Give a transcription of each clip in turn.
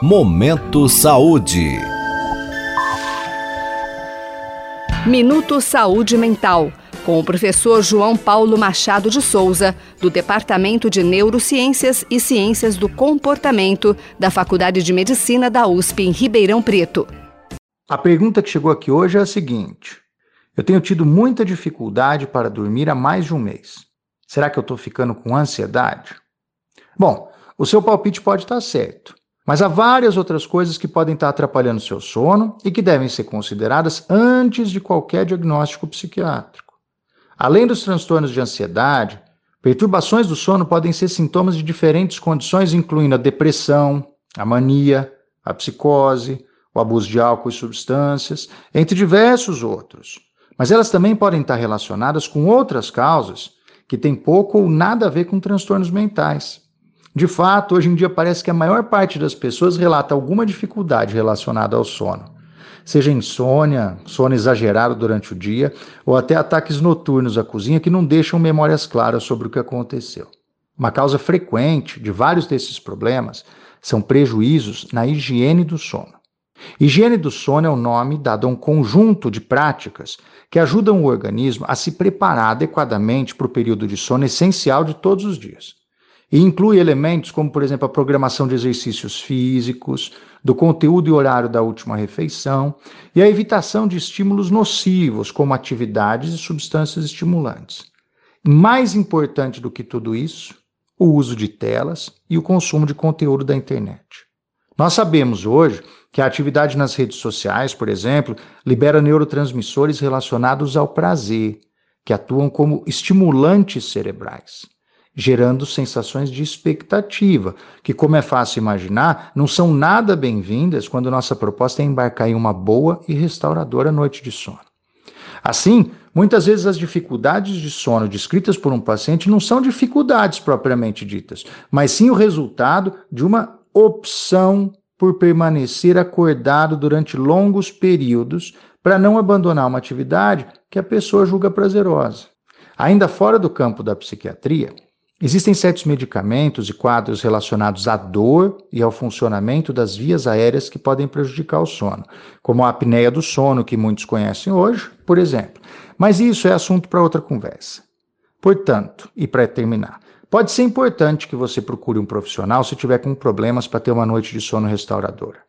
Momento Saúde. Minuto Saúde Mental, com o professor João Paulo Machado de Souza, do Departamento de Neurociências e Ciências do Comportamento da Faculdade de Medicina da USP em Ribeirão Preto. A pergunta que chegou aqui hoje é a seguinte: Eu tenho tido muita dificuldade para dormir há mais de um mês. Será que eu estou ficando com ansiedade? Bom, o seu palpite pode estar certo. Mas há várias outras coisas que podem estar atrapalhando seu sono e que devem ser consideradas antes de qualquer diagnóstico psiquiátrico. Além dos transtornos de ansiedade, perturbações do sono podem ser sintomas de diferentes condições, incluindo a depressão, a mania, a psicose, o abuso de álcool e substâncias, entre diversos outros. Mas elas também podem estar relacionadas com outras causas que têm pouco ou nada a ver com transtornos mentais. De fato, hoje em dia parece que a maior parte das pessoas relata alguma dificuldade relacionada ao sono. Seja insônia, sono exagerado durante o dia, ou até ataques noturnos à cozinha que não deixam memórias claras sobre o que aconteceu. Uma causa frequente de vários desses problemas são prejuízos na higiene do sono. Higiene do sono é o nome dado a um conjunto de práticas que ajudam o organismo a se preparar adequadamente para o período de sono essencial de todos os dias. E inclui elementos como, por exemplo, a programação de exercícios físicos, do conteúdo e horário da última refeição e a evitação de estímulos nocivos, como atividades e substâncias estimulantes. Mais importante do que tudo isso, o uso de telas e o consumo de conteúdo da internet. Nós sabemos hoje que a atividade nas redes sociais, por exemplo, libera neurotransmissores relacionados ao prazer, que atuam como estimulantes cerebrais gerando sensações de expectativa, que, como é fácil imaginar, não são nada bem-vindas quando nossa proposta é embarcar em uma boa e restauradora noite de sono. Assim, muitas vezes as dificuldades de sono descritas por um paciente não são dificuldades propriamente ditas, mas sim o resultado de uma opção por permanecer acordado durante longos períodos para não abandonar uma atividade que a pessoa julga prazerosa. Ainda fora do campo da psiquiatria, Existem certos medicamentos e quadros relacionados à dor e ao funcionamento das vias aéreas que podem prejudicar o sono, como a apneia do sono, que muitos conhecem hoje, por exemplo. Mas isso é assunto para outra conversa. Portanto, e para terminar, pode ser importante que você procure um profissional se tiver com problemas para ter uma noite de sono restauradora.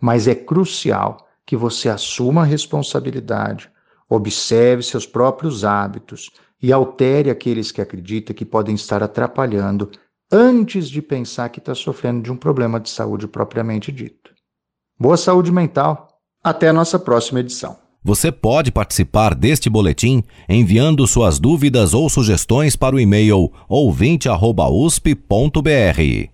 Mas é crucial que você assuma a responsabilidade, observe seus próprios hábitos e altere aqueles que acredita que podem estar atrapalhando antes de pensar que está sofrendo de um problema de saúde propriamente dito. Boa saúde mental. Até a nossa próxima edição. Você pode participar deste boletim enviando suas dúvidas ou sugestões para o e-mail ouvinte@usp.br.